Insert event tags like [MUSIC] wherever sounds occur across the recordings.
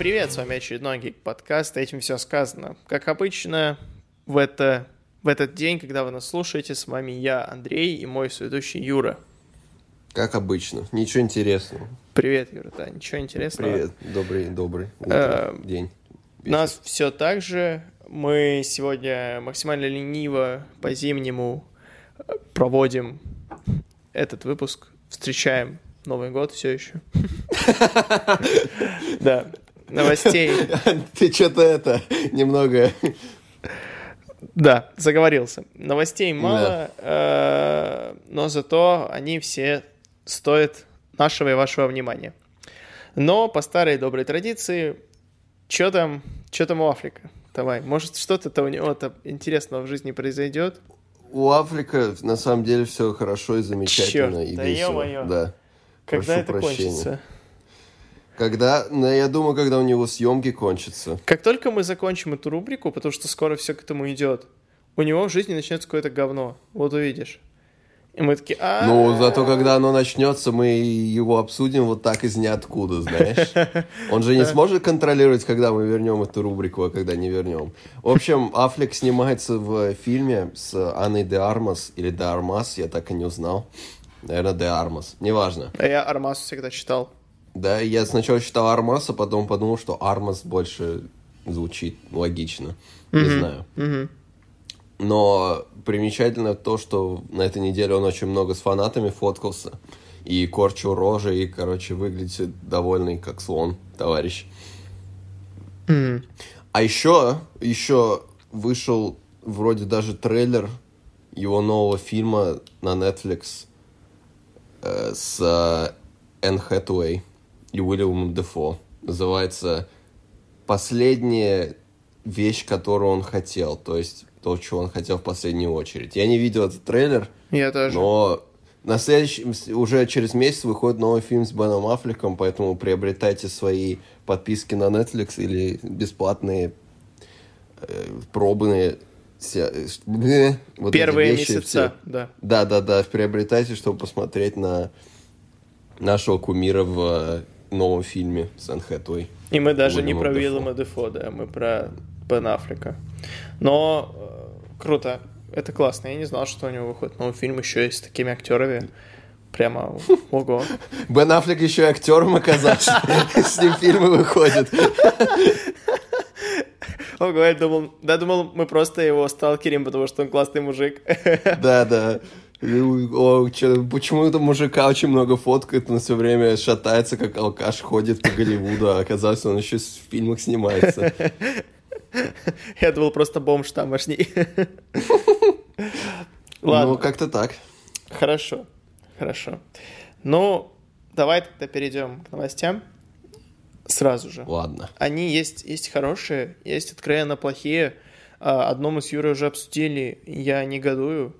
привет, с вами очередной гик-подкаст, этим все сказано. Как обычно, в, это, в этот день, когда вы нас слушаете, с вами я, Андрей, и мой сведущий Юра. Как обычно, ничего интересного. Привет, Юра, да, ничего интересного. Привет, добрый, добрый утро, Э, день. У нас все так же. Мы сегодня максимально лениво по-зимнему э, проводим этот выпуск. Встречаем Новый год все еще. [LAUGHS] Да. Новостей. [LAUGHS] Ты что-то это, немного... Да, заговорился. Новостей мало, э, но зато они все стоят нашего и вашего внимания. Но по старой доброй традиции, что там, что там у Африка? Давай, может что-то-то у него-то интересного в жизни произойдет? У Африка на самом деле все хорошо и замечательно, Чёрт, и да весело. Да. Когда Прошу это прощения. кончится? Когда, ну, я думаю, когда у него съемки кончатся. Как только мы закончим эту рубрику, потому что скоро все к этому идет, у него в жизни начнется какое-то говно. Вот увидишь. И мы такие, а Ну, зато когда оно начнется, мы его обсудим вот так из ниоткуда, знаешь. [LAUGHS] Он же не сможет контролировать, когда мы вернем эту рубрику, а когда не вернем. В общем, Аффлек снимается в фильме с Анной де Армас, или де Армас, я так и не узнал. Наверное, де Армас. Неважно. А я Армасу всегда читал. Да, я сначала читал Армас, а потом подумал, что Армас больше звучит логично. Не знаю. Но примечательно то, что на этой неделе он очень много с фанатами фоткался. И корчил рожи, и, короче, выглядит довольный, как слон, товарищ. А еще, еще вышел вроде даже трейлер его нового фильма на Netflix э, с э, Энн Хэтэуэй и Уильямом Дефо. Называется «Последняя вещь, которую он хотел». То есть то, чего он хотел в последнюю очередь. Я не видел этот трейлер, Я тоже. но на следующий, уже через месяц выходит новый фильм с Беном Аффлеком, поэтому приобретайте свои подписки на Netflix или бесплатные э, пробные э, э, [LAUGHS] вот Первые вещи месяца, все. да. Да, да, да, приобретайте, чтобы посмотреть на нашего кумира в э, новом фильме с Энн Хэтэуэй. И мы даже не Уильяма про Дефо. Виллема Дефо, да, мы про Бен Аффлека. Но э, круто, это классно. Я не знал, что у него выходит новый фильм еще и с такими актерами. Прямо ого. [LAUGHS] Бен Аффлек еще и актером оказался. [LAUGHS] С ним фильмы выходят. [LAUGHS] Ого, я думал, да, думал, мы просто его сталкерим, потому что он классный мужик. Да, да. О, чё, почему это мужика очень много фоткает, он все время шатается, как алкаш, ходит по Голливуду, а оказалось, он еще в фильмах снимается. [LAUGHS] Я думал, просто бомж тамошний. [LAUGHS] Ну, Ладно, как-то так. хорошо, хорошо. Ну, давай тогда перейдем к новостям сразу же. Ладно. Они есть, есть хорошие, есть откровенно плохие. А, Одно мы с Юрой уже обсудили, я негодую.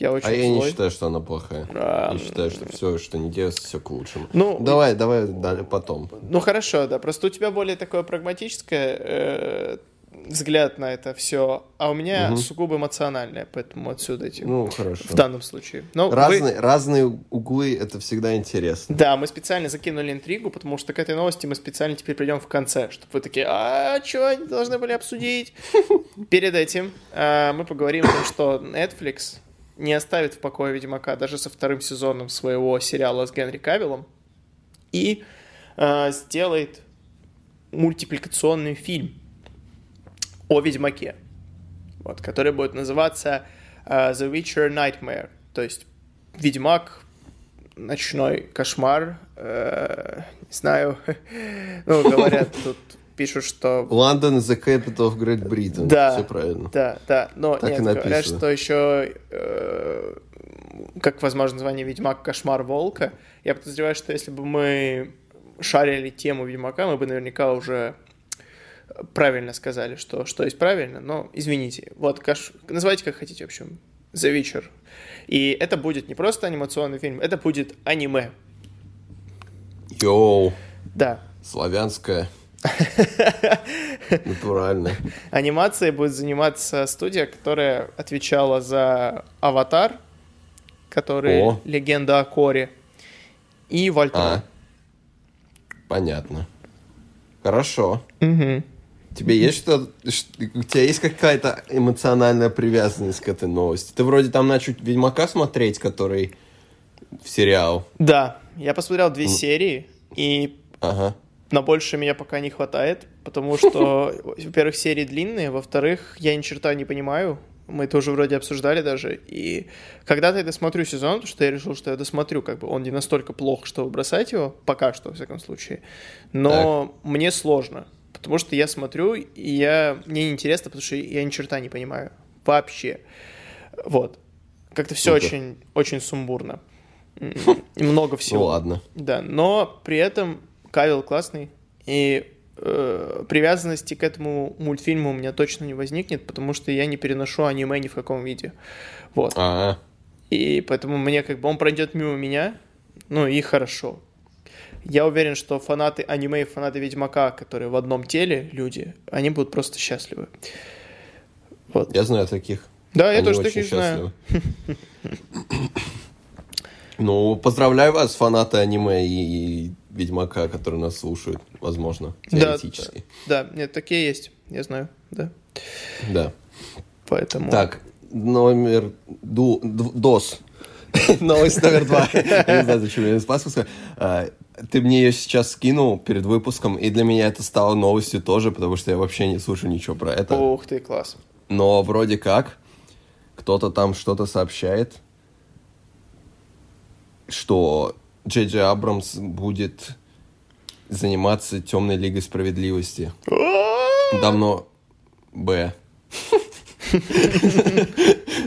Я очень А я не злой. считаю, что она плохая. А, Я считаю, что все, что не делается, все к лучшему. Ну, давай, давай далее потом. Ну хорошо, да. Просто у тебя более такое прагматическое э, взгляд на это все, а у меня сугубо эмоциональное, поэтому отсюда эти Ну, хорошо. в данном случае. Вы- Разные, разные углы, это всегда интересно. Да, мы специально закинули интригу, потому что к этой новости мы специально теперь придем в конце, чтобы вы такие, а что они должны были обсудить? [LAUGHS] Перед этим э, мы поговорим о том, что Netflix не оставит в покое Ведьмака даже со вторым сезоном своего сериала с Генри Кавиллом и э, сделает мультипликационный фильм о Ведьмаке, вот, который будет называться э, The Witcher Nightmare, то есть Ведьмак ночной кошмар, э, не знаю, [LAUGHS] ну, говорят, тут пишут, что... London is the capital of Great Britain. Да. Все правильно. Да, да, но Так и нет, говорят, написано. что еще, э, как возможно название Ведьмак Кошмар Волка, я подозреваю, что если бы мы шарили тему Ведьмака, мы бы наверняка уже правильно сказали, что, что есть правильно, но извините. Вот, кош... называйте как хотите, в общем, The Witcher. И это будет не просто анимационный фильм, это будет аниме. Йоу, Да. славянская. Натурально. Анимацией будет заниматься студия, которая отвечала за «Аватар», который О. «Легенда о Коре». и Вальтера. А, понятно. Хорошо. Мгм. Тебе есть что, у тебя есть какая-то эмоциональная привязанность к этой новости? Ты вроде там начал Ведьмака смотреть, который в сериал. Да, я посмотрел Ну. две серии, и Ага. На больше меня пока не хватает, потому что, [LAUGHS] во-первых, серии длинные, во-вторых, я ни черта не понимаю. Мы это уже вроде обсуждали даже. И когда-то я досмотрю сезон, потому что я решил, что я досмотрю, как бы он не настолько плох, чтобы бросать его, пока что, во всяком случае. Но мне сложно, потому что я смотрю, и я... мне неинтересно, потому что я ни черта не понимаю. Вообще. Вот. Как-то все Круто. очень, очень сумбурно. [LAUGHS] Много всего. Ну ладно. Да, но при этом Кавил классный, и э, привязанности к этому мультфильму у меня точно не возникнет, потому что я не переношу аниме ни в каком виде. Вот. А, И поэтому мне как бы он пройдет мимо меня, ну и хорошо. Я уверен, что фанаты аниме и фанаты Ведьмака, которые в одном теле люди, они будут просто счастливы. Вот. я знаю таких. Да, я Они тоже очень таких знаю. счастливы. Ну, поздравляю вас, фанаты аниме и Ведьмака, которые нас слушают, возможно, Да, теоретически. Да, нет, такие есть, я знаю, да. Да. Поэтому... Так, номер ду, ДОС. [LAUGHS] Новость номер два. Я не знаю, зачем я из паспорта. Ты мне ее сейчас скинул перед выпуском, и для меня это стало новостью тоже, потому что я вообще не слушаю ничего про это. Ух ты, класс. Но вроде как кто-то там что-то сообщает, что Джей Джей Абрамс будет заниматься Темной Лигой Справедливости. Давно... Б.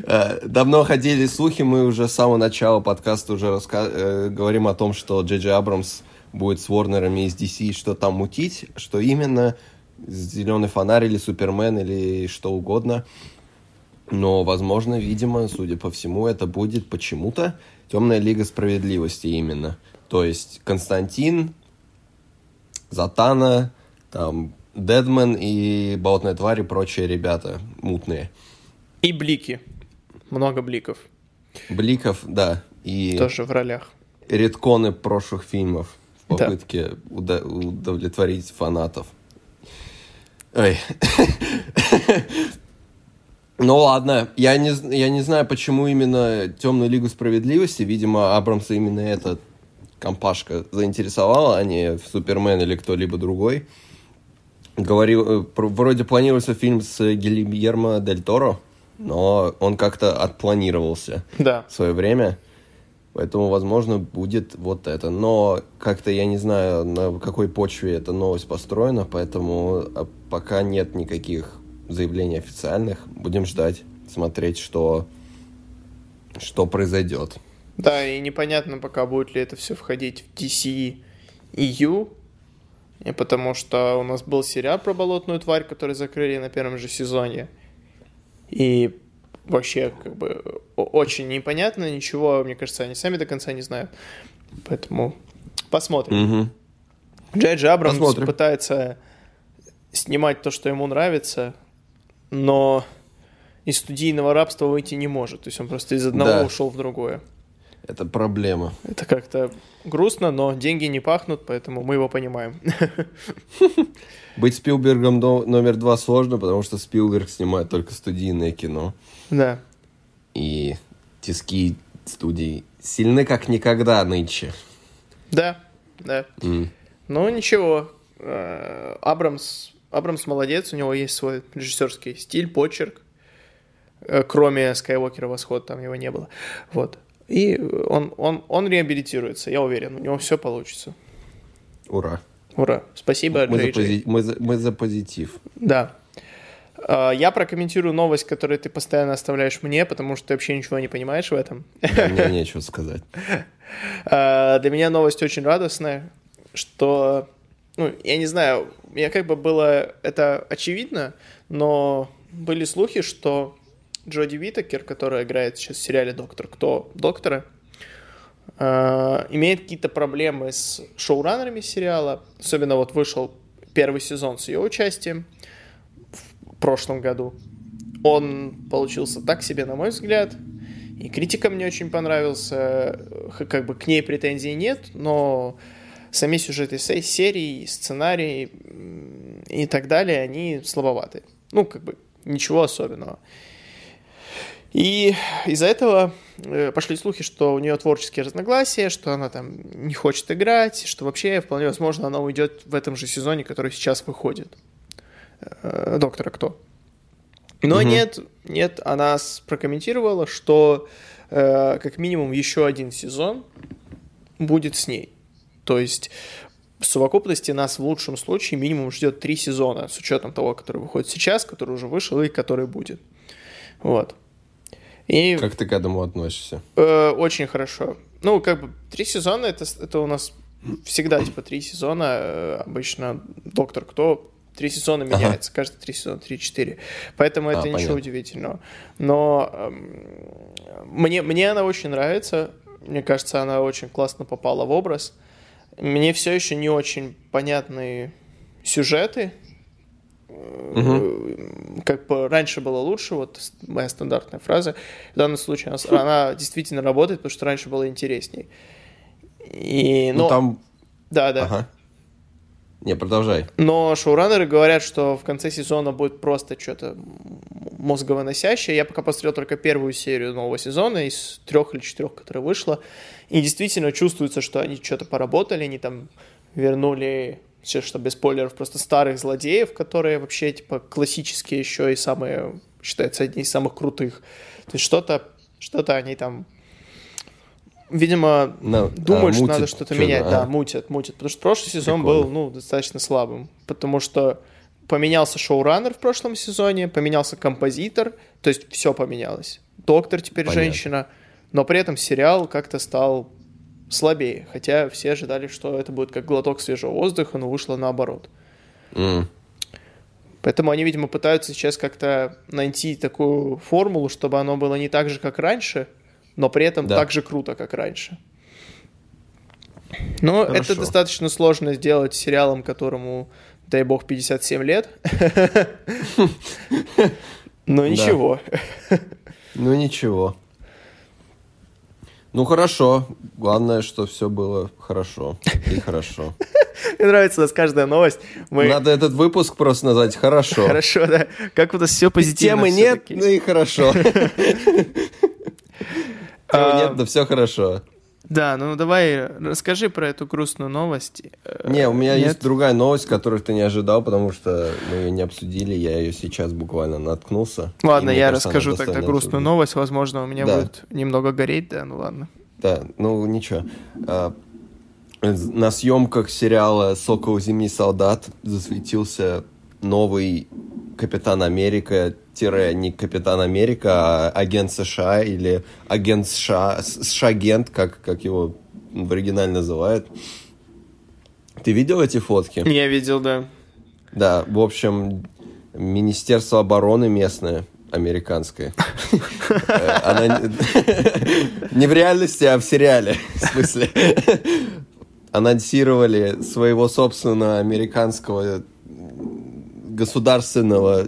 Э, Давно ходили слухи, мы уже с самого начала подкаста уже раска- э, говорим о том, что Джей Джей Абрамс будет с Ворнерами из DC что там мутить, что именно Зеленый фонарь или Супермен или что угодно. Но, возможно, видимо, судя по всему, это будет почему-то Темная Лига Справедливости именно. То есть Константин, Затана, там, Дедман и Болотная тварь и прочие ребята мутные. И блики. Много бликов. Бликов, да, и Тоже в ролях. редконы прошлых фильмов в Да. попытке уда- удовлетворить фанатов. Ой. [LAUGHS] Ну ладно, я не, я не знаю, почему именно Темную Лигу Справедливости. Видимо, Абрамса именно эта компашка заинтересовала, а не Супермен или кто-либо другой. Говорил, э, вроде планировался фильм с Гильермо Дель Торо, но он как-то отпланировался Да. в свое время. Поэтому, возможно, будет вот это. Но как-то я не знаю, на какой почве эта новость построена, поэтому а, пока нет никаких заявлений официальных. Будем ждать, смотреть, что, что произойдет. Да, и непонятно пока, будет ли это все входить в DC EU, и потому что у нас был сериал про болотную тварь, который закрыли на первом же сезоне. И вообще, как бы, очень непонятно, ничего, мне кажется, они сами до конца не знают. Поэтому посмотрим. Мгм. Джей Джей Абрамс Посмотрим. пытается снимать то, что ему нравится, но из студийного рабства выйти не может. То есть он просто из одного Да. ушел в другое. Это проблема. Это как-то грустно, но деньги не пахнут, поэтому мы его понимаем. [LAUGHS] Быть Спилбергом номер два сложно, потому что Спилберг снимает только студийное кино. Да. И тиски студий сильны как никогда нынче. Да, да. М. Ну, ничего. Э, Абрамс, Абрамс молодец, у него есть свой режиссерский стиль, почерк. Э, Кроме Скайуокера Восход, там его не было. Вот. И он, он, он реабилитируется, я уверен, у него все получится. Ура. Ура. Спасибо, Мы за, Джей Джей. пози- мы за- мы за позитив. Да. А, Я прокомментирую новость, которую ты постоянно оставляешь мне, потому что ты вообще ничего не понимаешь в этом. Мне нечего сказать. А, [LAUGHS] Для меня новость очень радостная, что, ну, я не знаю, мне как бы было это очевидно, но были слухи, что Джоди Витакер, которая играет сейчас в сериале «Доктор Кто?» доктора, имеет какие-то проблемы с шоураннерами сериала. Особенно вот вышел первый сезон с ее участием в прошлом году. Он получился так себе, на мой взгляд. И критика мне очень понравился, как бы к ней претензий нет, но сами сюжеты серии, сценарий и так далее, они слабоваты. Ну, как бы ничего особенного. И из-за этого э, пошли слухи, что у нее творческие разногласия, что она там не хочет играть, что вообще вполне возможно она уйдет в этом же сезоне, который сейчас выходит. Э, Доктора Кто. Но угу. нет, нет, она прокомментировала, что э, как минимум еще один сезон будет с ней. То есть в совокупности нас в лучшем случае минимум ждет три сезона, с учетом того, который выходит сейчас, который уже вышел и который будет. Вот. И, как ты к этому относишься? Э, очень хорошо. Ну, как бы три сезона это, это у нас всегда типа три сезона. Э, обычно Доктор Кто три сезона меняется, ага. каждые три сезона, три-четыре. Поэтому а, это понятно. ничего удивительного. Но э, мне, мне она очень нравится. Мне кажется, она очень классно попала в образ. Мне все еще не очень понятны сюжеты. Угу. Как бы раньше было лучше, вот моя стандартная фраза. В данном случае она, она действительно работает, потому что раньше было интересней. И, ну, но... ну там... Да, да. Ага. Не, продолжай. Но шоураннеры говорят, что в конце сезона будет просто что-то мозговыносящее. Я пока посмотрел только первую серию нового сезона из трех или четырех, которая вышла. И действительно чувствуется, что они что-то поработали, они там вернули, все, что без спойлеров, просто старых злодеев, которые вообще типа классические еще и самые, считаются одни из самых крутых. То есть что-то что-то они там видимо, no, думают, а, что надо что-то менять. А. Да, мутят, мутят. Потому что прошлый сезон Прикольно. был, ну, достаточно слабым. Потому что поменялся шоураннер в прошлом сезоне, поменялся композитор, то есть все поменялось. Доктор теперь Понятно. женщина, но при этом сериал как-то стал слабее. Хотя все ожидали, что это будет как глоток свежего воздуха, но вышло наоборот. Mm. Поэтому они, видимо, пытаются сейчас как-то найти такую формулу, чтобы оно было не так же, как раньше – но при этом да. так же круто, как раньше. Но Хорошо. это достаточно сложно сделать сериалом, которому, дай бог, 57 лет. Но ничего. Ну ничего. Ну хорошо. Главное, что все было хорошо. И хорошо. Мне нравится у нас каждая новость. Мы... Надо этот выпуск просто назвать «Хорошо». Хорошо, да. Как у нас все позитивно. Темы нет, ну и хорошо. [LAUGHS] Его нет, да все хорошо. Да, ну давай расскажи про эту грустную новость. Не, у меня Нет? есть другая новость, которую ты не ожидал, потому что мы ее не обсудили, я ее сейчас буквально наткнулся. Ладно, я кажется, расскажу тогда грустную обсудить. новость, возможно, у меня да. будет немного гореть, да, ну ладно. Да, ну ничего. А, на съемках сериала «Сокол зимний солдат» засветился новый Капитан Америка тире не Капитан Америка, а агент США или агент США, США-агент, как, как его в оригинале называют. Ты видел эти фотки? Я видел, да. Да, в общем, Министерство обороны местное, американское. Она [LAUGHS] не в реальности, а в сериале, [LAUGHS] в смысле. Анонсировали своего собственного американского государственного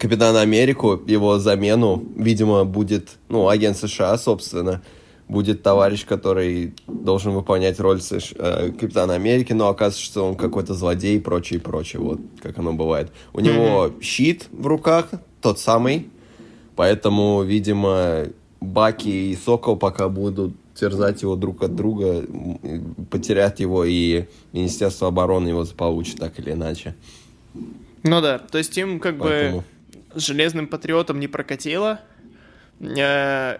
Капитана Америку, его замену, видимо, будет, ну, агент США, собственно, будет товарищ, который должен выполнять роль США, э, Капитана Америки, но оказывается, что он какой-то злодей и прочее, и прочее, вот как оно бывает. У него щит в руках, тот самый, поэтому, видимо, Баки и Сокол пока будут терзать его друг от друга, потерять его, и Министерство обороны его получит так или иначе. Ну да, то есть им как Поэтому... бы с Железным Патриотом не прокатило. Э,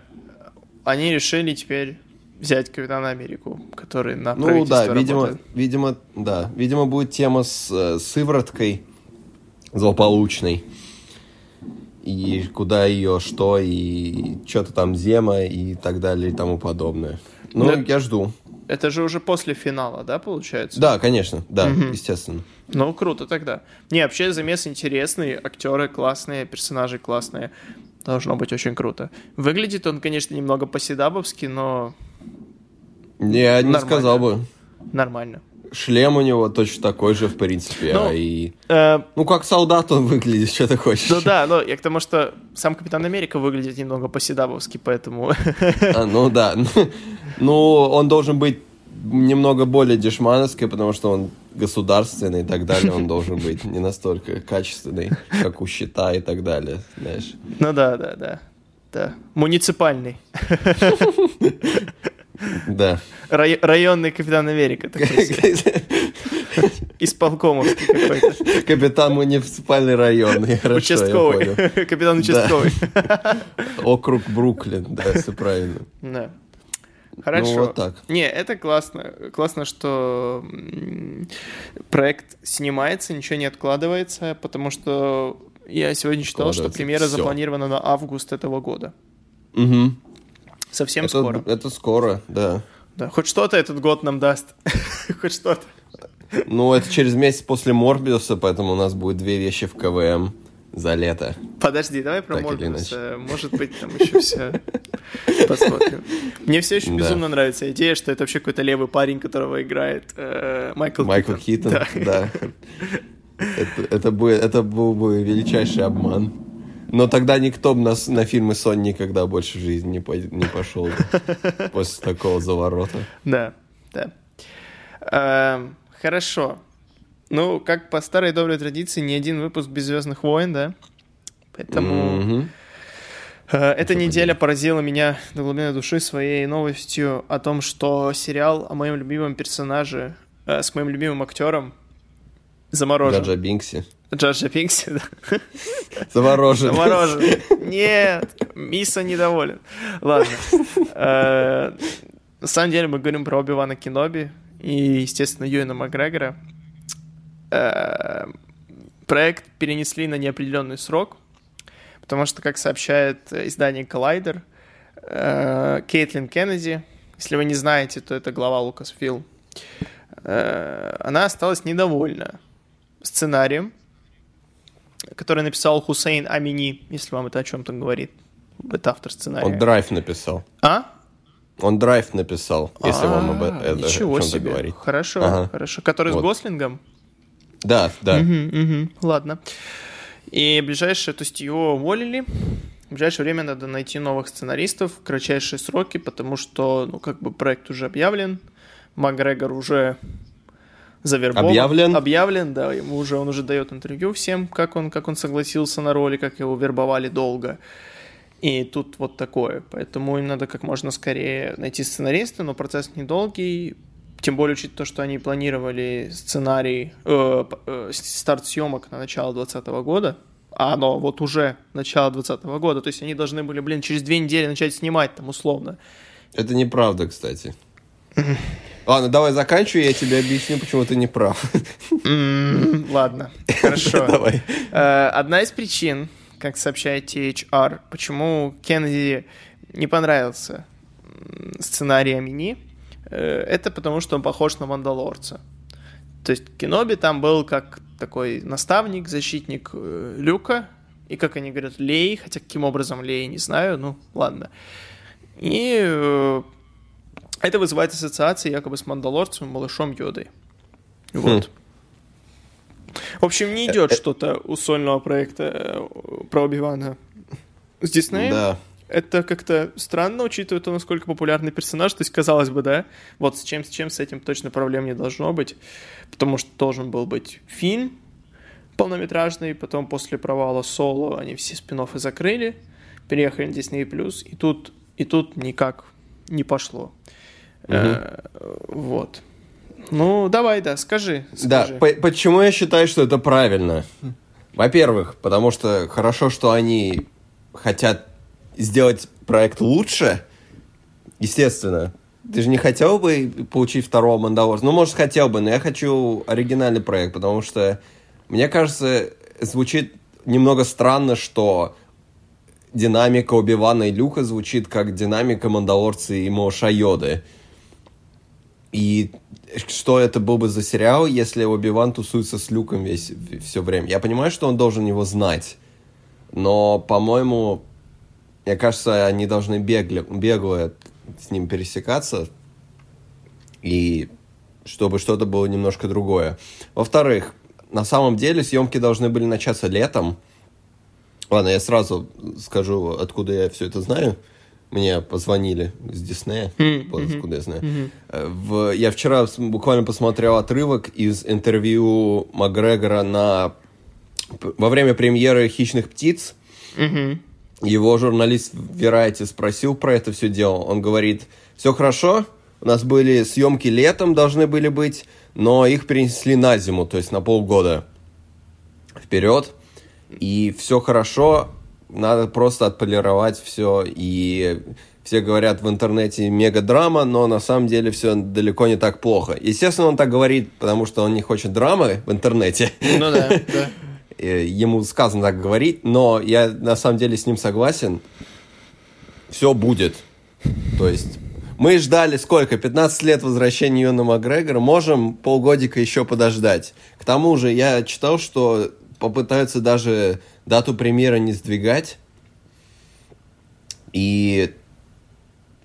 они решили теперь взять Капитана Америку, который на Ну да, видимо, работает. видимо, да, видимо будет тема с э, сывороткой злополучной и куда ее, что, и что-то там зема и так далее и тому подобное. Ну, Но я жду. Это же уже после финала, да, получается? Да, конечно, да, угу. естественно. Ну, круто тогда. Не, вообще замес интересный, актеры классные, персонажи классные. Должно быть очень круто. Выглядит он, конечно, немного по-седабовски, но... Я не сказал бы. Нормально. Шлем у него точно такой же, в принципе. Ну, а и... Э, Ну, как солдат он выглядит, [LAUGHS] что ты хочешь. ну да, но я к тому, что сам Капитан Америка выглядит немного по-седабовски, поэтому... [LAUGHS] А, ну да. [LAUGHS] Ну, он должен быть немного более дешмановский, потому что он государственный и так далее. Он должен быть не настолько качественный, как у щита и так далее, знаешь. Ну да, да, да. Да. Муниципальный. Да. Рай- районный Капитан Америка. [LAUGHS] Исполкомовский какой-то. Капитан муниципальный район. Участковый. [LAUGHS] Капитан участковый. [LAUGHS] Округ Бруклин, да, все правильно. Да. Хорошо. Ну, вот так. Не, это классно. Классно, что проект снимается, ничего не откладывается, потому что я сегодня читал, что премьера запланирована на август этого года. Мгм. Совсем Это, скоро. это скоро, да. Да, хоть что-то этот год нам даст. [LAUGHS] Хоть что-то. Ну, это через месяц после Морбиуса, поэтому у нас будет две вещи в КВМ за лето. Подожди, давай про Так Морбиуса. Может быть, там еще все [LAUGHS] посмотрим. Мне все еще Да. безумно нравится идея, что это вообще какой-то левый парень, которого играет э, Майкл Майкл Китон. Китон, Да. да. [LAUGHS] Это, это, будет, это был бы величайший обман. Но тогда никто бы нас на фильмы Сон никогда больше в жизни не, пой- не пошел [LAUGHS] после такого заворота. Да, да. Эм, Хорошо. Ну, как по старой доброй традиции, ни один выпуск без Звездных войн, да? Поэтому э, эта неделя поразила меня до глубины души своей новостью о том, что сериал о моем любимом персонаже э, с моим любимым актером заморожен. Джаджа Бинкси. Джаджа Пинкси, да. Заморожен. Заморожен. Нет, Миса недоволен. Ладно. Э, На самом деле мы говорим про Оби-Вана Кеноби и, естественно, Юэна Макгрегора. Э, Проект перенесли на неопределенный срок, потому что, как сообщает издание Collider, э, Кейтлин Кеннеди, если вы не знаете, то это глава э, она осталась недовольна сценарием, который написал Хусейн Амини, если вам это о чем-то говорит. Это автор сценария. Он драйв написал. А? Он драйв написал, если вам об А, это Ничего себе. говорить. Хорошо, Ага. хорошо. Который с. Гослингом? Да, да. Ладно. И ближайшее, то есть его уволили. В ближайшее время надо найти новых сценаристов в кратчайшие сроки, потому что, ну, как бы проект уже объявлен. Макгрегор уже завербован. Объявлен? Объявлен, да. Ему уже, он уже дает интервью всем, как он, как он согласился на роли, как его вербовали долго. И тут вот такое. Поэтому им надо как можно скорее найти сценариста, но процесс недолгий. Тем более, учитывая то, что они планировали сценарий, э, э, старт съемок на начало 2020 года, а оно вот уже начало 2020 года, то есть они должны были, блин, через две недели начать снимать там условно. Это неправда, кстати. [LAUGHS] Ладно, давай заканчивай, я тебе объясню, почему ты не прав. Ладно, хорошо. [LAUGHS] Давай. Э, Одна из причин, как сообщает THR, почему Кеннеди не понравился сценарий Амини, э, это потому, что он похож на Мандалорца. То есть Кеноби там был как такой наставник, защитник э, Люка, и, как они говорят, Лей, хотя каким образом Лей, не знаю, ну, ладно. И это вызывает ассоциации якобы с Мандалорцем, малышом Йодой. Вот. В общем, не идет что-то у сольного проекта э, про Оби-Вана с Диснеем. Да. Это как-то странно, учитывая то, насколько популярный персонаж. То есть, казалось бы, да, вот с чем, с чем с этим точно проблем не должно быть. Потому что должен был быть фильм полнометражный, потом после провала Соло они все спин закрыли, переехали на Disney+, и тут, и тут никак не пошло. Э, Вот. Ну, давай, да, скажи. Да, скажи. по- почему я считаю, что это правильно? Во-первых, потому что хорошо, что они хотят сделать проект лучше. Естественно. Ты же не хотел бы получить второго Мандалорца? Ну, может, хотел бы, но я хочу оригинальный проект, потому что, мне кажется, звучит немного странно, что динамика Оби-Вана и Люка звучит как динамика Мандалорца и Моша Йоды. И что это был бы за сериал, если Оби-Ван тусуется с Люком весь, все время? Я понимаю, что он должен его знать, но, по-моему, мне кажется, они должны бегло, бегло с ним пересекаться и чтобы что-то было немножко другое. Во-вторых, на самом деле съемки должны были начаться летом. Ладно, я сразу скажу, откуда я все это знаю. Мне позвонили с Диснея, mm-hmm. откуда я знаю. Mm-hmm. В, я вчера буквально посмотрел отрывок из интервью Макгрегора на во время премьеры «Хищных птиц». Mm-hmm. Его журналист Variety спросил про это все дело. Он говорит, все хорошо, у нас были съемки летом, должны были быть, но их перенесли на зиму, то есть на полгода вперед. И все хорошо, надо просто отполировать все. И все говорят в интернете мега драма, но на самом деле все далеко не так плохо. Естественно, он так говорит, потому что он не хочет драмы в интернете. Ну да, [LAUGHS] да. Ему сказано так говорить, но я на самом деле с ним согласен. Все будет. То есть мы ждали сколько? 15 лет возвращения Юна Макгрегора. Можем полгодика еще подождать. К тому же я читал, что попытаются даже дату премьеры не сдвигать. И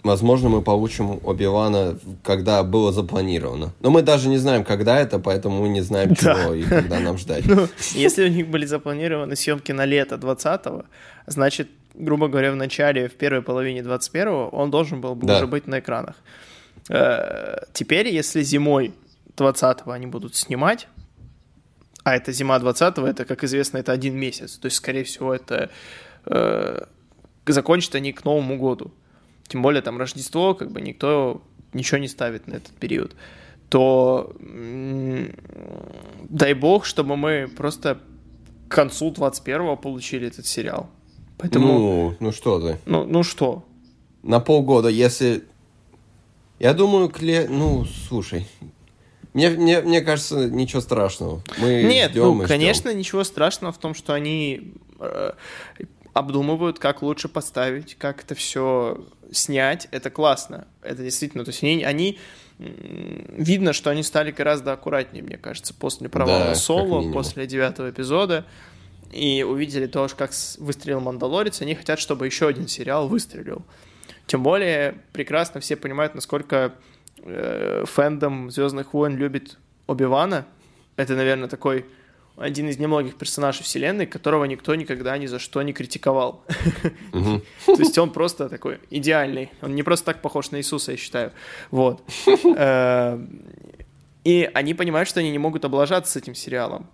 возможно, мы получим Оби-Вана, когда было запланировано. Но мы даже не знаем, когда это, поэтому мы не знаем, чего да. и когда нам [LAUGHS] ждать. Ну, [LAUGHS] если у них были запланированы съемки на лето 20-го, значит, грубо говоря, в начале, в первой половине 21-го он должен был бы да. уже быть на экранах. Э, теперь, если зимой 20-го они будут снимать, а это зима 20-го, это, как известно, это один месяц, то есть, скорее всего, это э, закончат они к Новому году тем более там Рождество, как бы никто ничего не ставит на этот период, то дай бог, чтобы мы просто к концу 21-го получили этот сериал. Поэтому... Ну, ну что ты? Ну, ну что? На полгода, если... Я думаю, кле... ну, слушай, мне, мне, мне кажется, ничего страшного. Мы Нет, ну, конечно, ждем. ничего страшного в том, что они э, обдумывают, как лучше поставить, как это все снять, это классно. Это действительно, то есть они, они видно, что они стали гораздо аккуратнее, мне кажется, после провала да, Соло, после девятого эпизода, и увидели то, как выстрелил Мандалорец, они хотят, чтобы еще один сериал выстрелил. Тем более, прекрасно все понимают, насколько фэндом Звездных войн любит Оби-Вана. Это, наверное, такой один из немногих персонажей вселенной, которого никто никогда ни за что не критиковал. [LAUGHS] То есть он просто такой идеальный. Он не просто так похож на Иисуса, я считаю. Вот. Э, и они понимают, что они не могут облажаться с этим сериалом.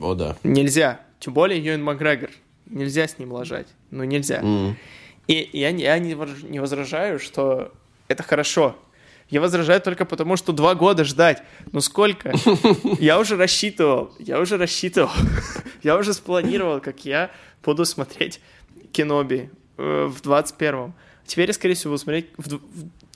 О, да. Нельзя. Тем более Юэн Макгрегор. Нельзя с ним лажать. Ну, нельзя. И я не возражаю, что это хорошо. Я возражаю только потому, что два года ждать. Ну сколько? Я уже рассчитывал, я уже рассчитывал. [LAUGHS] Я уже спланировал, как я буду смотреть Киноби э, в 21-м. Теперь я, скорее всего, смотреть в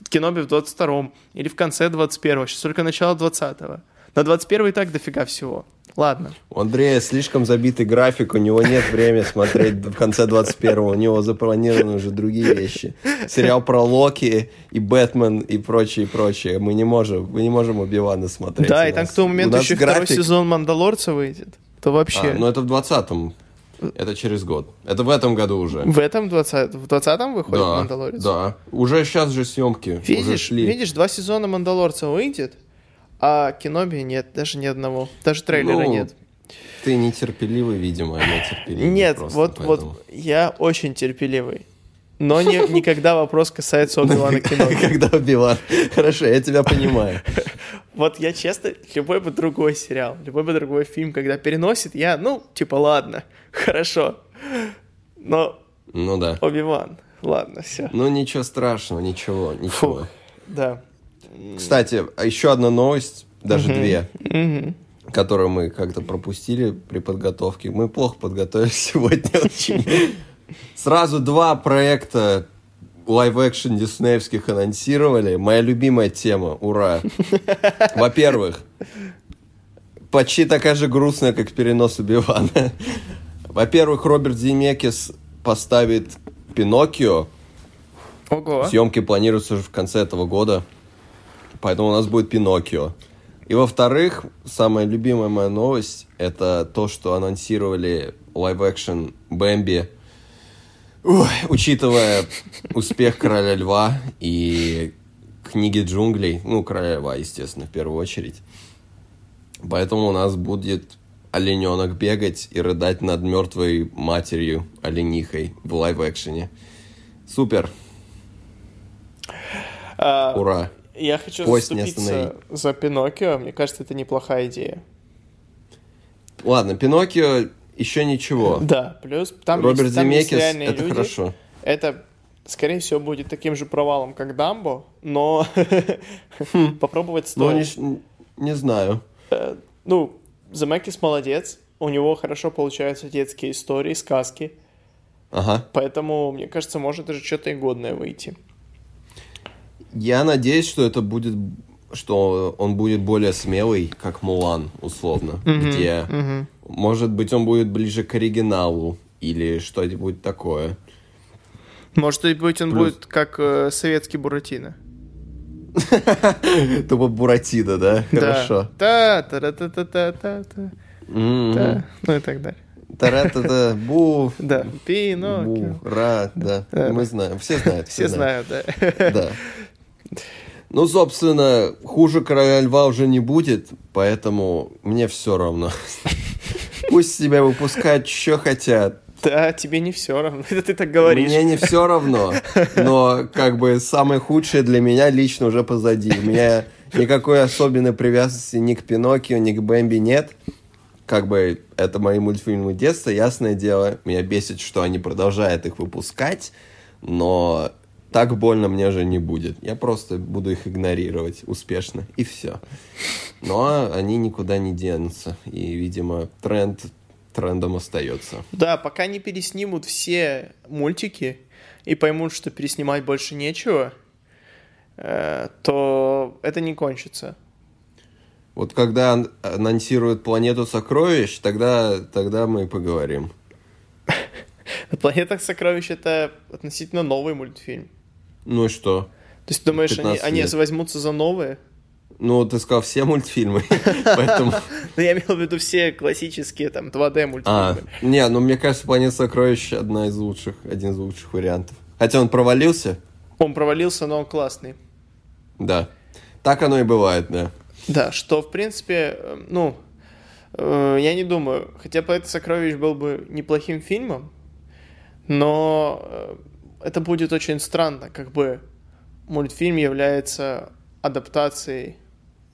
Киноби в 22-м или в конце 21-го. Сейчас только начало 20-го. На 21 и так дофига всего. Ладно. У Андрея слишком забитый график, у него нет времени смотреть в конце 21-го, у него запланированы уже другие вещи. Сериал про Локи и Бэтмен и прочее, и прочее. Мы не можем, мы не можем Оби-Вана смотреть. Да, и там к тому моменту еще график... второй сезон Мандалорца выйдет. То вообще... А, ну это в 20-м. Это через год. Это в этом году уже. В этом 20 В 20-м выходит да, Мандалорец? Да. Уже сейчас же съемки. Видишь, уже шли. видишь, два сезона Мандалорца выйдет, а Киноби нет, даже ни одного. Даже трейлера ну, нет. Ты нетерпеливый, видимо, а я терпеливый. Нет, просто, вот, поэтому. вот я очень терпеливый. Но не, [LAUGHS] никогда вопрос касается Оби-Вана Киноби. Когда Оби-Ван. Хорошо, я тебя понимаю. [LAUGHS] Вот я честно, любой бы другой сериал, любой бы другой фильм, когда переносит, я, ну, типа, ладно, [LAUGHS] хорошо. Но ну да. Оби-Ван, ладно, все. Ну ничего страшного, ничего, ничего. Фух, да. Кстати, а еще одна новость, даже две, которую мы как-то пропустили при подготовке. Мы плохо подготовились [LAUGHS] сегодня очень. Сразу два проекта live-action диснеевских анонсировали. Моя любимая тема, ура. [LAUGHS] Во-первых, почти такая же грустная, как перенос Убивана. Во-первых, Роберт Земекис поставит Пиноккио. Ого. Съемки планируются уже в конце этого года поэтому у нас будет Пиноккио. И во-вторых, самая любимая моя новость — это то, что анонсировали live-action Бэмби, Ух, учитывая успех Короля Льва и книги джунглей, ну, короля льва, естественно, в первую очередь. Поэтому у нас будет олененок бегать и рыдать над мертвой матерью оленихой в лайв-экшене. Супер. А, Ура. Я хочу Кость заступиться за Пиноккио. Мне кажется, это неплохая идея. Ладно, Пиноккио еще ничего. [LAUGHS] Да, плюс там Роберт есть, там есть Земекис, реальные это люди. хорошо. Это, скорее всего, будет таким же провалом, как Дамбо, но [LAUGHS] попробовать Ну, стоит. не, не знаю. Ну, Земекис молодец, у него хорошо получаются детские истории, сказки, Ага. поэтому, мне кажется, может даже что-то и годное выйти. Я надеюсь, что это будет, что он будет более смелый, как Мулан, условно, где, Мгм. может быть, он будет ближе к оригиналу или что-нибудь такое. Может быть, он Плюс- будет как э, советский Буратино. [LAUGHS] Тупо Буратино, да? Хорошо. Да, та та та та та та та ну и так далее. Тара-та-та, [LAUGHS] бу, Да, Пиноккио. бу, ра. Да. Мы знаем, все знают. Все знают, да. Да. [LAUGHS] Ну, собственно, хуже короля льва уже не будет, поэтому мне все равно. Пусть себя выпускают, что хотят. Да, тебе не все равно. [LAUGHS] Это ты так говоришь. Мне не все равно, но как бы самое худшее для меня лично уже позади. У меня никакой особенной привязанности ни к Пиноккио, ни к Бэмби нет. Как бы это мои мультфильмы детства, ясное дело. Меня бесит, что они продолжают их выпускать, но так больно мне уже не будет. Я просто буду их игнорировать успешно, и все. Но они никуда не денутся, и, видимо, тренд трендом остается. Да, пока не переснимут все мультики и поймут, что переснимать больше нечего, э, то это не кончится. Вот когда ан- анонсируют планету сокровищ, тогда, тогда мы поговорим. [LAUGHS] «Планета сокровищ» — это относительно новый мультфильм. Ну и что? То есть, думаешь, они, 15 они лет. возьмутся за новые? Ну, ты сказал все мультфильмы, [LAUGHS] поэтому... Ну, я имел в виду все классические, там, 2D А, мультфильмы. не, ну мне кажется, Планета сокровищ одна из лучших, один из лучших вариантов. Хотя он провалился, Он провалился, но он классный. да. Так оно и бывает, да. Да, что, в принципе, э, ну, э, я не думаю, хотя «Планета сокровищ» был бы неплохим фильмом, но э, это будет очень странно, как бы мультфильм является адаптацией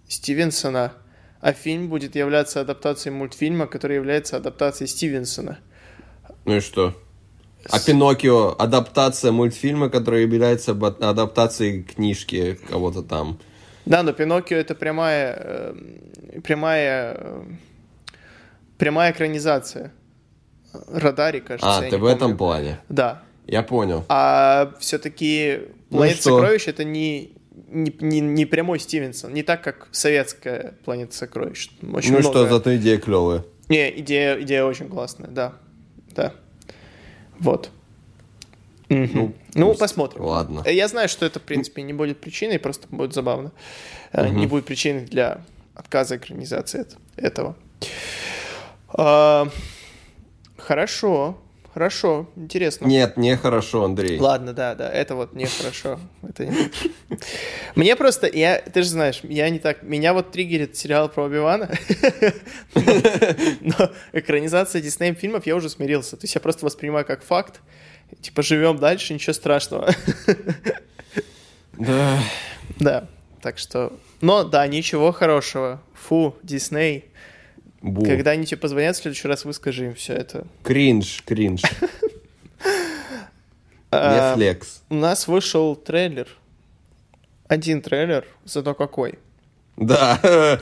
Стивенсона, а фильм будет являться адаптацией мультфильма, который является адаптацией Стивенсона. Ну и что? А Пиноккио — адаптация мультфильма, который является адаптацией книжки кого-то там. Да, но Пиноккио это прямая, э, прямая, э, прямая экранизация. Радари, кажется. А, ты в этом помню. плане. Да. Я понял. А все-таки Ну Планета что? сокровищ это не, не, не, не прямой Стивенсон, не так, как советская Планета сокровищ. Очень ну много- что, зато идея клевая. Не, идея, идея очень классная, да. Да. Вот. Мгм. Ну, пусть. посмотрим. Ладно. Я знаю, что это, в принципе, не будет причиной, просто будет забавно. Э, Не будет причиной для отказа экранизации эт- этого. А, Хорошо, хорошо, интересно. Нет, нехорошо, Андрей. Ладно, да, да, это вот нехорошо. Это не- [LAUGHS] Мне просто, я, ты же знаешь, я не так, меня вот триггерит сериал про Оби-Вана, [LAUGHS] но экранизация Диснеем фильмов я уже смирился, то есть я просто воспринимаю как факт, типа живем дальше, ничего страшного. Да. Да, так что, но да, ничего хорошего. Фу, Дисней, Бу. когда они тебе позвонят, в следующий раз выскажи им все это. Кринж, кринж. [LAUGHS] А, Не флекс. У нас вышел трейлер. Один трейлер, зато какой. Да. [LAUGHS]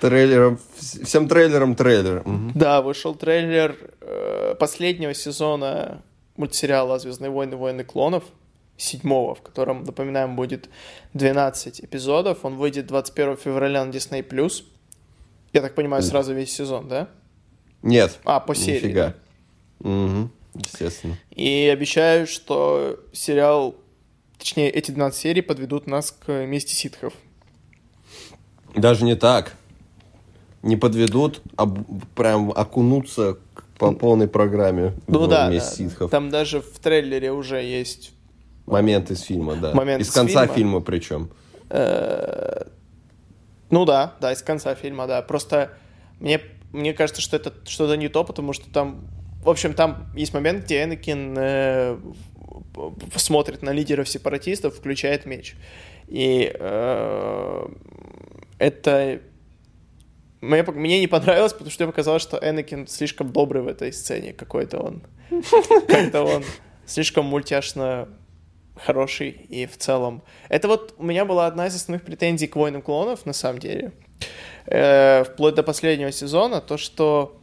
Трейлером. вс- Всем трейлером трейлер. Да, вышел трейлер э, последнего сезона мультсериала «Звездные войны. Войны клонов», седьмого, в котором, напоминаем, будет 12 эпизодов. Он выйдет 21 февраля на Disney+. Я так понимаю, сразу весь сезон, да? Нет. А, по серии. Нифига. Мгм. Естественно. И обещаю, что сериал, точнее, эти 12 серий подведут нас к мести ситхов. Даже не так. Не подведут, а прям окунуться по полной программе Ну в да, «Месть да, ситхов». там даже в трейлере уже есть Момент из фильма, да. Момент из из конца фильма. фильма причем. Э, ну да, да, из конца фильма, да. Просто мне, мне кажется, что это что-то не то, потому что там... В общем, там есть момент, где Энакин э, смотрит на лидеров сепаратистов, включает меч. И э, это мне, мне не понравилось, потому что мне показалось, что Энакин слишком добрый в этой сцене какой-то он. [LAUGHS] Как-то он слишком мультяшно хороший и в целом. Это вот у меня была одна из основных претензий к «Войнам клонов», на самом деле. Э, вплоть до последнего сезона, то, что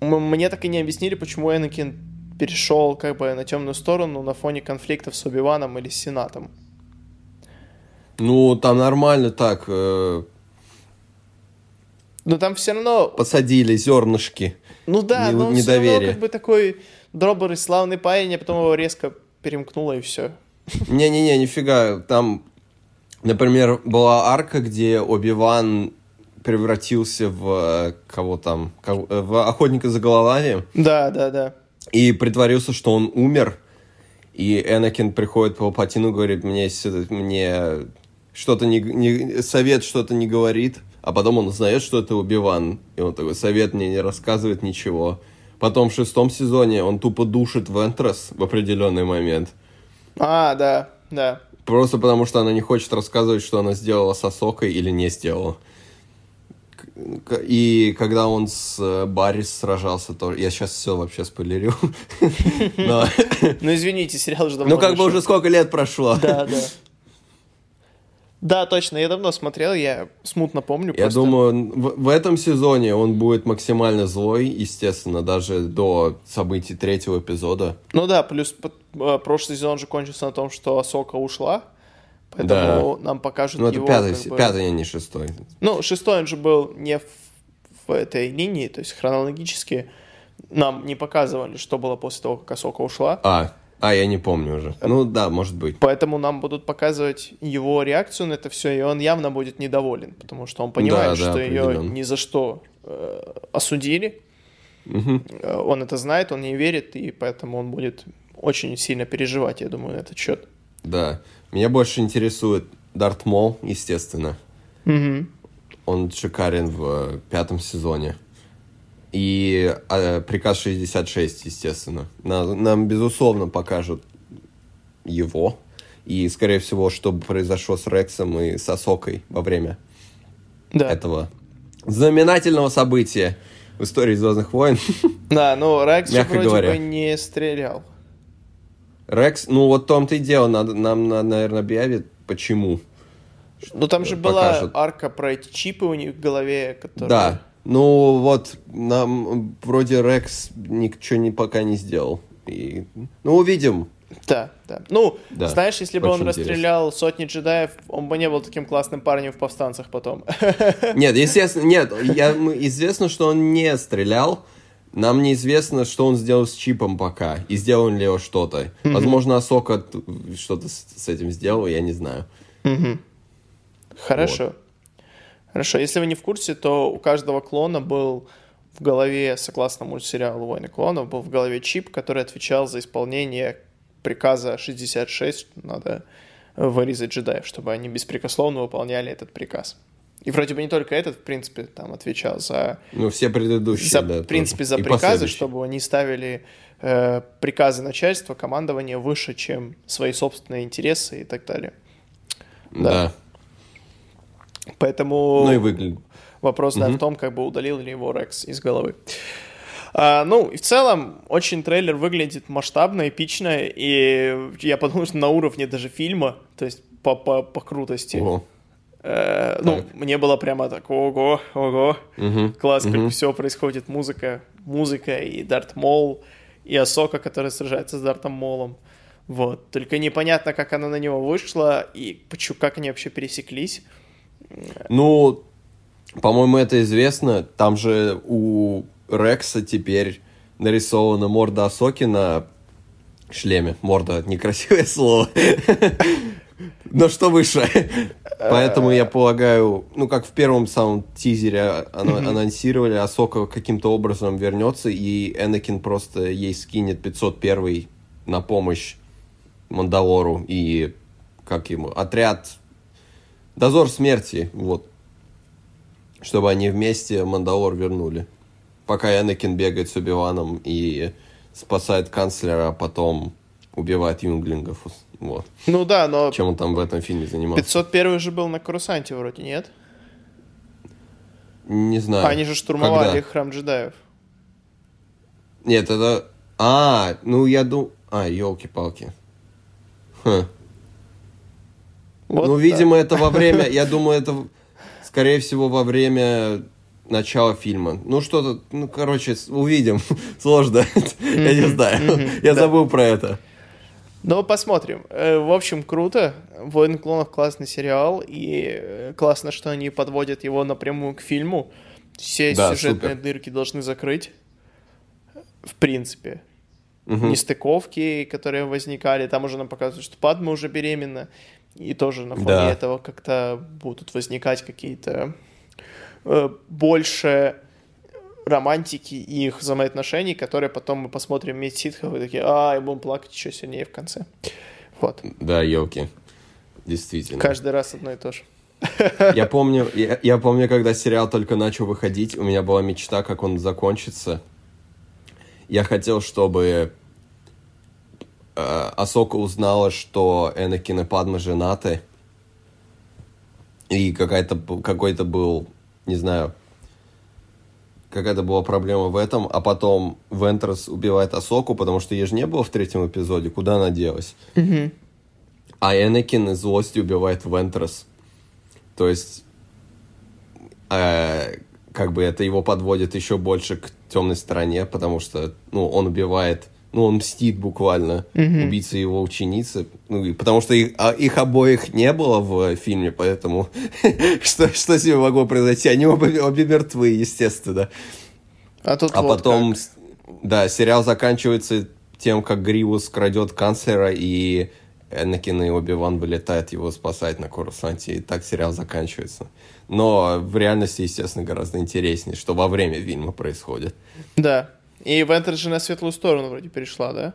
мне так и не объяснили, почему Энакин перешел как бы на темную сторону на фоне конфликтов с Оби-Ваном или с Сенатом. Ну, там нормально так. Э... Но там все равно... Посадили зернышки. Ну да, не, но недоверие. все равно как бы такой добрый, славный парень, а потом его резко перемкнуло и все. Не-не-не, нифига. Там, например, была арка, где Оби-Ван превратился в э, кого там? В охотника за головами. Да, да, да. И притворился, что он умер. И Энакин приходит по Палпатину и говорит, мне, мне что-то не, не... Совет что-то не говорит. А потом он узнает, что это Убиван. И он такой, совет мне не рассказывает ничего. Потом в шестом сезоне он тупо душит Вентрос в определенный момент. А, да, да. Просто потому, что она не хочет рассказывать, что она сделала с Асокой или не сделала. И когда он с э, Баррис сражался, то я сейчас все вообще спойлерю. [LAUGHS] Ну извините, сериал же давно Ну как бы уже сколько лет прошло. Да, да. Да, точно, я давно смотрел, я смутно помню. Я просто. думаю, в, в этом сезоне он будет максимально злой, естественно, даже до событий третьего эпизода. Ну да, плюс э, прошлый сезон же кончился на том, что Асока ушла, поэтому да. нам покажут ну, это его... Пятый, как бы... пятый, а не шестой. Ну, шестой он же был не в, в этой линии, то есть хронологически нам не показывали, что было после того, как Асока ушла. А, а, я не помню уже. Ну да, может быть. Поэтому нам будут показывать его реакцию на это все, и он явно будет недоволен, потому что он понимает, да, да, что ее ни за что э, осудили. Угу. Он это знает, он не верит, и поэтому он будет очень сильно переживать, я думаю, на этот счет. Да. Меня больше интересует Дарт Мол, естественно. Угу. Он шикарен в пятом сезоне. И э, приказ 66, естественно. Нам, нам, безусловно, покажут его. И, скорее всего, что произошло с Рексом и с Асокой во время да. этого знаменательного события в истории Звездных войн. [LAUGHS] Да, ну Рекс вроде говоря. бы не стрелял. Рекс, ну вот в том-то и дело, надо, нам, надо, наверное, объявит, почему. Ну там же покажут. была арка про эти чипы у них в голове, которые... Да, ну, вот, нам вроде Рекс ничего не, пока не сделал. И, ну, увидим. Да, да. Ну, да, знаешь, если бы он интересно. расстрелял сотни джедаев, он бы не был таким классным парнем в повстанцах потом. [LAUGHS] Нет, естественно, нет, я, известно, что он не стрелял. Нам неизвестно, что он сделал с чипом пока. И сделал ли он что-то. Mm-hmm. Возможно, Асока что-то с, с этим сделал, я не знаю. Mm-hmm. Хорошо. Вот. Хорошо, если вы не в курсе, то у каждого клона был в голове, согласно мультсериалу «Войны клонов», был в голове чип, который отвечал за исполнение приказа 66, надо вырезать джедаев, чтобы они беспрекословно выполняли этот приказ. И вроде бы не только этот, в принципе, там отвечал за... Ну, все предыдущие, за, да. В принципе, за приказы, чтобы они ставили э, приказы начальства, командования выше, чем свои собственные интересы и так далее. Да. да. Поэтому ну и выглядит. вопрос угу. да, в том, как бы удалил ли его Рекс из головы. А, ну, и в целом, очень трейлер выглядит масштабно, эпично, и я подумал, что на уровне даже фильма, то есть по, по, по крутости. Ого. Э, ну, мне было прямо так, ого, ого, угу. класс, угу. как все происходит, музыка, музыка и Дарт Мол, и Асока, которая сражается с Дартом Молом. Вот. Только непонятно, как она на него вышла, и почему, как они вообще пересеклись. Ну, по-моему, это известно. Там же у Рекса теперь нарисована морда Асоки на шлеме. Морда — некрасивое [LAUGHS] слово. Но что выше? Поэтому я полагаю, ну, как в первом самом тизере анонсировали, Асока каким-то образом вернется, и Энакин просто ей скинет 501 на помощь Мандалору, и как ему, отряд Дозор смерти, вот. Чтобы они вместе Мандалор вернули. Пока Энакин бегает с Убиваном и спасает канцлера, а потом убивает юнглингов. Вот. Ну да, но... Чем он там в этом фильме занимался? 501 же был на Курсанте вроде, нет? Не знаю. Они же штурмовали Когда? храм джедаев. Нет, это... А, ну я думаю... А, елки-палки. Хм. Вот ну, так. видимо, это во время... Я думаю, это, скорее всего, во время начала фильма. Ну, что-то... Ну, короче, увидим. [LAUGHS] Сложно. [LAUGHS] Я не знаю. Я забыл про это. Ну, посмотрим. Э, В общем, круто. «Войн клонов» классный сериал, и э, классно, что они подводят его напрямую к фильму. Все Да, сюжетные супер. дырки должны закрыть. В принципе. Мгм. Нестыковки, которые возникали. Там уже нам показывают, что Падма уже беременна. И тоже на фоне Да. этого как-то будут возникать какие-то э, больше романтики и их взаимоотношений, которые потом мы посмотрим «Месть ситхов» и такие, а, и будем плакать еще сильнее в конце. Вот. Да, елки. Действительно. Каждый раз одно и то же. Я помню, я, я помню, когда сериал только начал выходить, у меня была мечта, как он закончится. Я хотел, чтобы Асока узнала, что Энакин и Падма женаты. И какая-то, какой-то был, не знаю, какая-то была проблема в этом, а потом Вентрес убивает Асоку, потому что ей же не было в третьем эпизоде, куда она делась. А Энакин из злости убивает Вентрес. То есть, э, как бы это его подводит еще больше к темной стороне, потому что, ну, он убивает, ну, он мстит буквально убийце его ученицы, ну, и потому что их, а, их обоих не было в фильме, поэтому [LAUGHS] что, что с ними могло произойти? Они обе, обе мертвы, естественно. А тут А вот потом, как. да, сериал заканчивается тем, как Гривус крадет канцлера, и Энакин и Оби-Ван вылетают его спасать на Корусанте, и так сериал заканчивается. Но в реальности, естественно, гораздо интереснее, что во время фильма происходит. Да. И Вентер же на светлую сторону вроде перешла, да?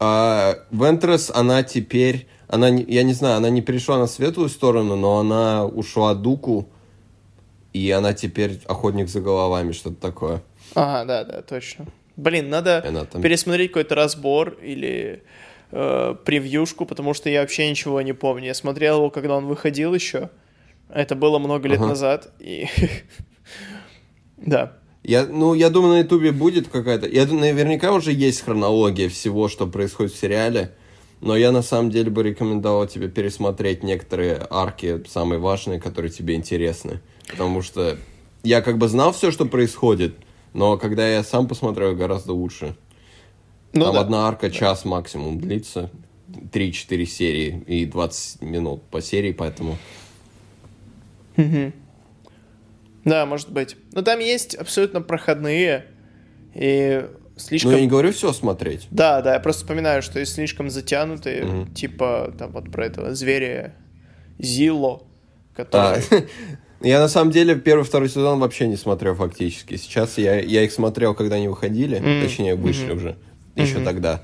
А Вентрес, она теперь, она, я не знаю, она не перешла на светлую сторону, но она ушла Дуку, и она теперь охотник за головами, что-то такое. Ага, да, да, точно. Блин, надо там- пересмотреть какой-то разбор или э, превьюшку, потому что я вообще ничего не помню. Я смотрел его, когда он выходил еще. Это было много лет Ага. назад. И... [LAUGHS] Да. Я, ну, я думаю, на Ютубе будет какая-то... Я наверняка уже есть хронология всего, что происходит в сериале. Но я на самом деле бы рекомендовал тебе пересмотреть некоторые арки, самые важные, которые тебе интересны. Потому что я как бы знал все, что происходит, но когда я сам посмотрел, гораздо лучше. Ну Там да. одна арка час максимум длится. 3-4 серии и 20 минут по серии, поэтому... Да, может быть. Но там есть абсолютно проходные и слишком... Ну, я не говорю все смотреть. Да, да, я просто вспоминаю, что есть слишком затянутые, Мгм. типа, там вот про этого зверя Зило, А, который... [LAUGHS] я на самом деле первый второй сезон вообще не смотрел фактически. Сейчас я, я их смотрел, когда они выходили, Мгм. точнее вышли уже, еще Мгм. тогда.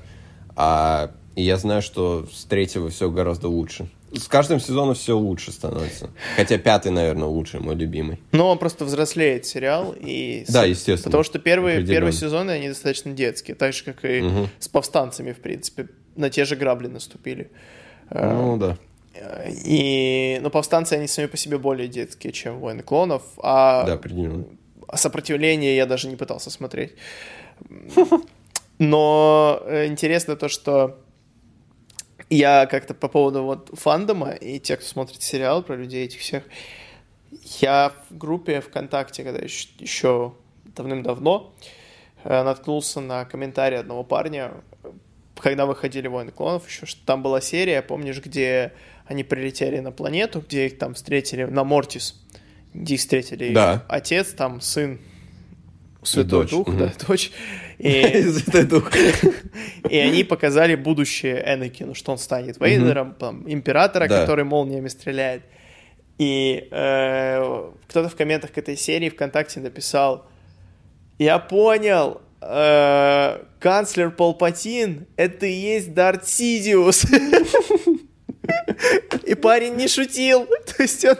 А я знаю, что с третьего все гораздо лучше. С каждым сезоном все лучше становится. Хотя пятый, наверное, лучший, мой любимый. Но он просто взрослеет сериал. И... Да, естественно. Потому что первые, первые сезоны, они достаточно детские. Так же, как и Мгм. с повстанцами, в принципе. На те же грабли наступили. Э, Ну да. И... Но повстанцы, они сами по себе более детские, чем Войны клонов. А Да, определенно. А сопротивление я даже не пытался смотреть. Но э, интересно то, что я как-то по поводу вот фандома и тех, кто смотрит сериал про людей этих всех, я в группе ВКонтакте, когда еще, еще давным-давно, э, наткнулся на комментарий одного парня, когда выходили «Войны клонов», еще что там была серия, помнишь, где они прилетели на планету, где их там встретили, на Мортис, где их встретили Да. отец, там сын, Святой дочь, Дух, мгм. да, дочь. И, [LAUGHS] Святой Дух. [LAUGHS] и они показали будущее Энакину, что он станет Вейдером, там, императора, который молниями стреляет. И э, кто-то в комментах к этой серии ВКонтакте написал, я понял, э, канцлер Палпатин — это и есть Дарт Сидиус. [LAUGHS] И парень не шутил. То есть он...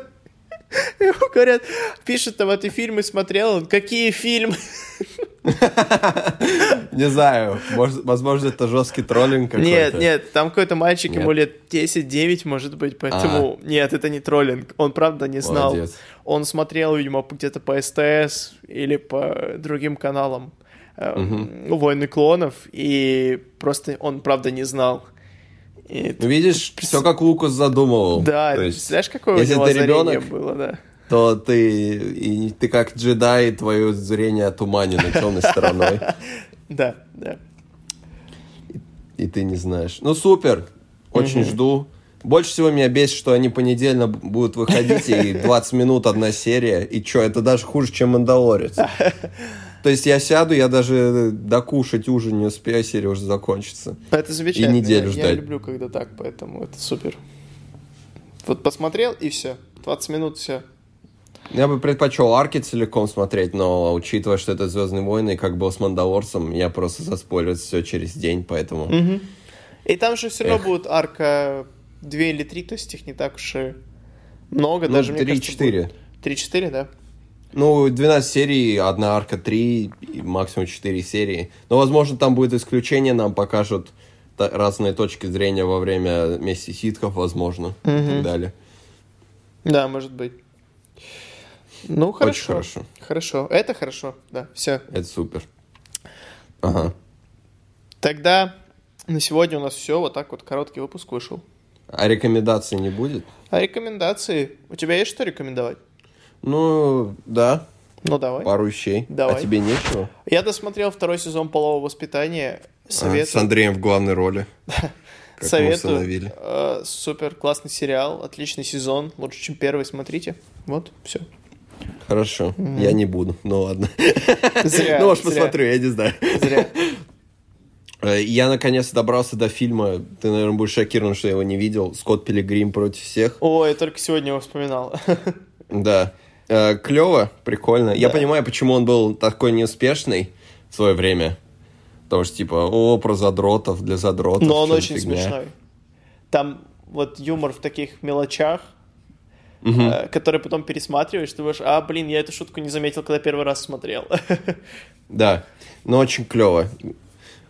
[LAUGHS] Ему говорят, пишет там, а ты фильмы смотрел? Он, какие фильмы? [LAUGHS] Не знаю, может, возможно, это жесткий троллинг какой-то. Нет, нет, там какой-то мальчик, Нет. ему лет 10-9, может быть, поэтому... Нет, это не троллинг, он правда не знал. Молодец. Он смотрел, видимо, где-то по СТС или по другим каналам э, «Войны клонов», и просто он, правда, не знал. И Ну, видишь, все как Лукас задумывал. Да, То есть, знаешь, какое у если него ты ребенок, было, да. то ты, и ты как джедай, твое зрение отуманено темной стороной, [LAUGHS] Да, да. и ты не знаешь. Ну, супер, очень жду. Больше всего меня бесит, что они понедельно будут выходить, и 20 минут одна серия, и что, это даже хуже, чем «Мандалорец». [LAUGHS] То есть я сяду, я даже докушать ужин не успею, а серия уже закончится. Это замечательно. неделю я, ждать. Я люблю, когда так, поэтому это супер. Вот посмотрел, и все. 20 минут, все. Я бы предпочел арки целиком смотреть, но учитывая, что это Звездные войны, и как был с Мандалорцем, я просто заспойлерил все через день, поэтому... И там же все равно Эх. будет арка 2 или 3, то есть их не так уж и много. Ну, даже, мне кажется, 3-4. будет 3-4, да? Ну, 12 серий, одна арка 3, и максимум 4 серии. Но, возможно, там будет исключение, нам покажут разные точки зрения во время мести ситков, возможно, и так далее. Да, может быть. Ну, хорошо. хорошо. Хорошо. Это хорошо, да, все. Это супер. Ага. Тогда на сегодня у нас все. Вот так вот короткий выпуск вышел. А рекомендаций не будет? А рекомендации? У тебя есть что рекомендовать? Ну, да, Ну, давай. пару вещей. Давай. А тебе нечего? Я досмотрел второй сезон полового воспитания. А, Советую. с Андреем в главной роли. [LAUGHS] Советую. Э, супер классный сериал, отличный сезон, лучше, чем первый, смотрите. Вот, все. Хорошо, я не буду, ну ладно. [LAUGHS] Зря, Ну, может, зря. посмотрю, я не знаю. Зря. [LAUGHS] Э, Я наконец добрался до фильма. Ты, наверное, будешь шокирован, что я его не видел. Скотт Пилигрим против всех. Ой, я только сегодня его вспоминал. Да. Клево, прикольно. Я Да. понимаю, почему он был такой неуспешный в свое время. Потому что, типа, о, про задротов, для задротов. Но он очень фигня. смешной. Там вот юмор в таких мелочах, э, которые потом пересматриваешь, ты думаешь, а, блин, я эту шутку не заметил, когда первый раз смотрел. [LAUGHS] Да, но очень клево.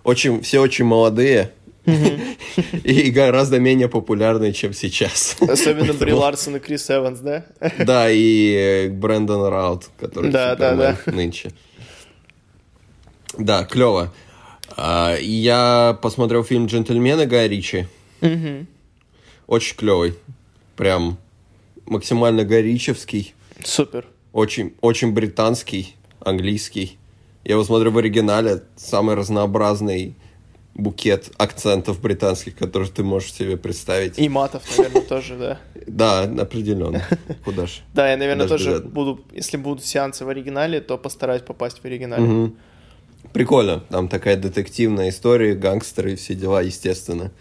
Очень, все очень молодые. [LAUGHS] И гораздо менее популярные, чем сейчас. Особенно [LAUGHS] Бри Ларсон и Крис Эванс, да? Да, и э, Брэндон Раут, который Да, да, да. нынче. Да, клево. А, я посмотрел фильм «Джентльмены» Гая Ричи. Очень клевый. Прям максимально горичевский. Супер. Очень, очень британский, английский. Я его смотрю в оригинале. Самый разнообразный букет акцентов британских, которые ты можешь себе представить. И матов, наверное, тоже, да. [LAUGHS] Да, определенно. Куда ж. Да, я, наверное, тоже буду, если будут сеансы в оригинале, то постараюсь попасть в оригинале. Прикольно. Там такая детективная история, гангстеры и все дела, естественно.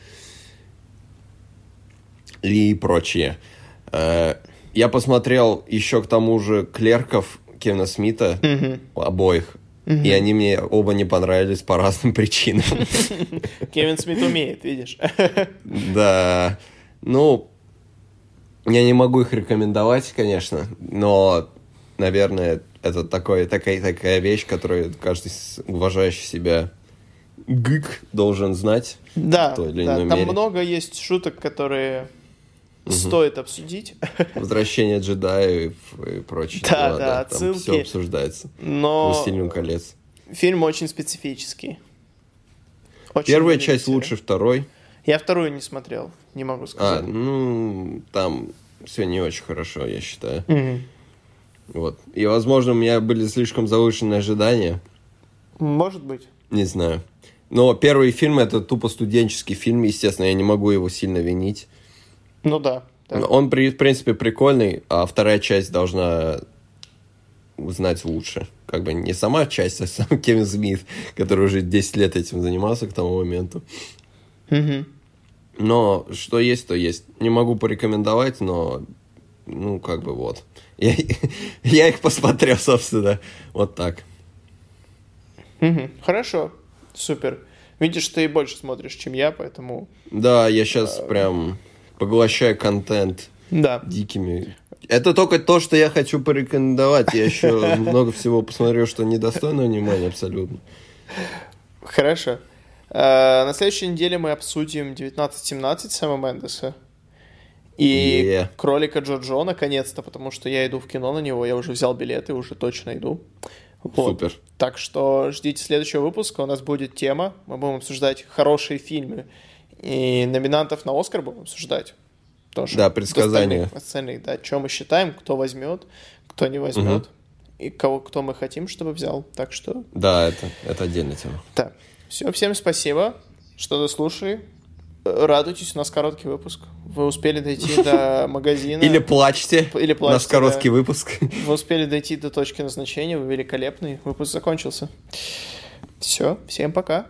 И прочее. Э, Я посмотрел еще к тому же клерков Кевина Смита, обоих. И они мне оба не понравились по разным причинам. [LAUGHS] Кевин Смит умеет, видишь. [LAUGHS] Да. Ну, я не могу их рекомендовать, конечно, но, наверное, это такое, такая, такая вещь, которую каждый уважающий себя гик должен знать. Да, В той или да, там мере. много есть шуток, которые стоит обсудить, Возвращение джедаев и прочее. Да, дела, да, Там отсылки. все обсуждается. но Властелин колец. фильм очень специфический. Очень Первая часть лучше второй. Я вторую не смотрел, не могу А, сказать. ну, там все не очень хорошо, я считаю. Мгм. Вот. И, возможно, у меня были слишком завышенные ожидания. Может быть. Не знаю. Но первый фильм это тупо студенческий фильм, естественно, я не могу его сильно винить. Ну да. да. Он, в принципе, прикольный, а вторая часть должна узнать лучше. Как бы не сама часть, а сам [LAUGHS] Кевин Смит, который уже 10 лет этим занимался к тому моменту. Мгм. Но что есть, то есть. Не могу порекомендовать, но ну, как бы вот. [LAUGHS] Я, я их посмотрел, [LAUGHS] собственно, вот так. Мгм. Хорошо, супер. Видишь, ты больше смотришь, чем я, поэтому Да, я сейчас прям поглощая контент Да. дикими. Это только то, что я хочу порекомендовать. Я еще много всего посмотрел, что недостойно внимания абсолютно. Хорошо. Э, На следующей неделе мы обсудим 1917 Сэма Мендеса. И Е. кролика Джорджо наконец-то, потому что я иду в кино на него, я уже взял билеты, уже точно иду. Вот. Супер. Так что ждите следующего выпуска, у нас будет тема, мы будем обсуждать хорошие фильмы. И номинантов на Оскар будем обсуждать. Тоже. Да, предсказания. Остальных, остальных, да, что мы считаем, кто возьмет, кто не возьмет. И кого, кто мы хотим, чтобы взял. Так что Да, это, это отдельная тема. да. Все, всем спасибо, что дослушали. Радуйтесь, у нас короткий выпуск. Вы успели дойти до [LAUGHS] магазина. Или плачьте. Или У нас плачьте, короткий да. выпуск. Вы успели дойти до точки назначения. Вы великолепный. Выпуск закончился. Все, всем пока.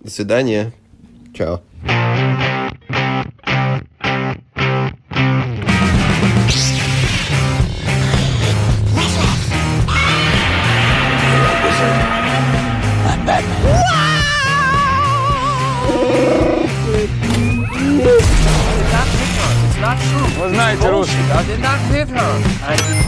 До свидания. Ciao. It's not true. It was not Jerusalem. I did not hit her.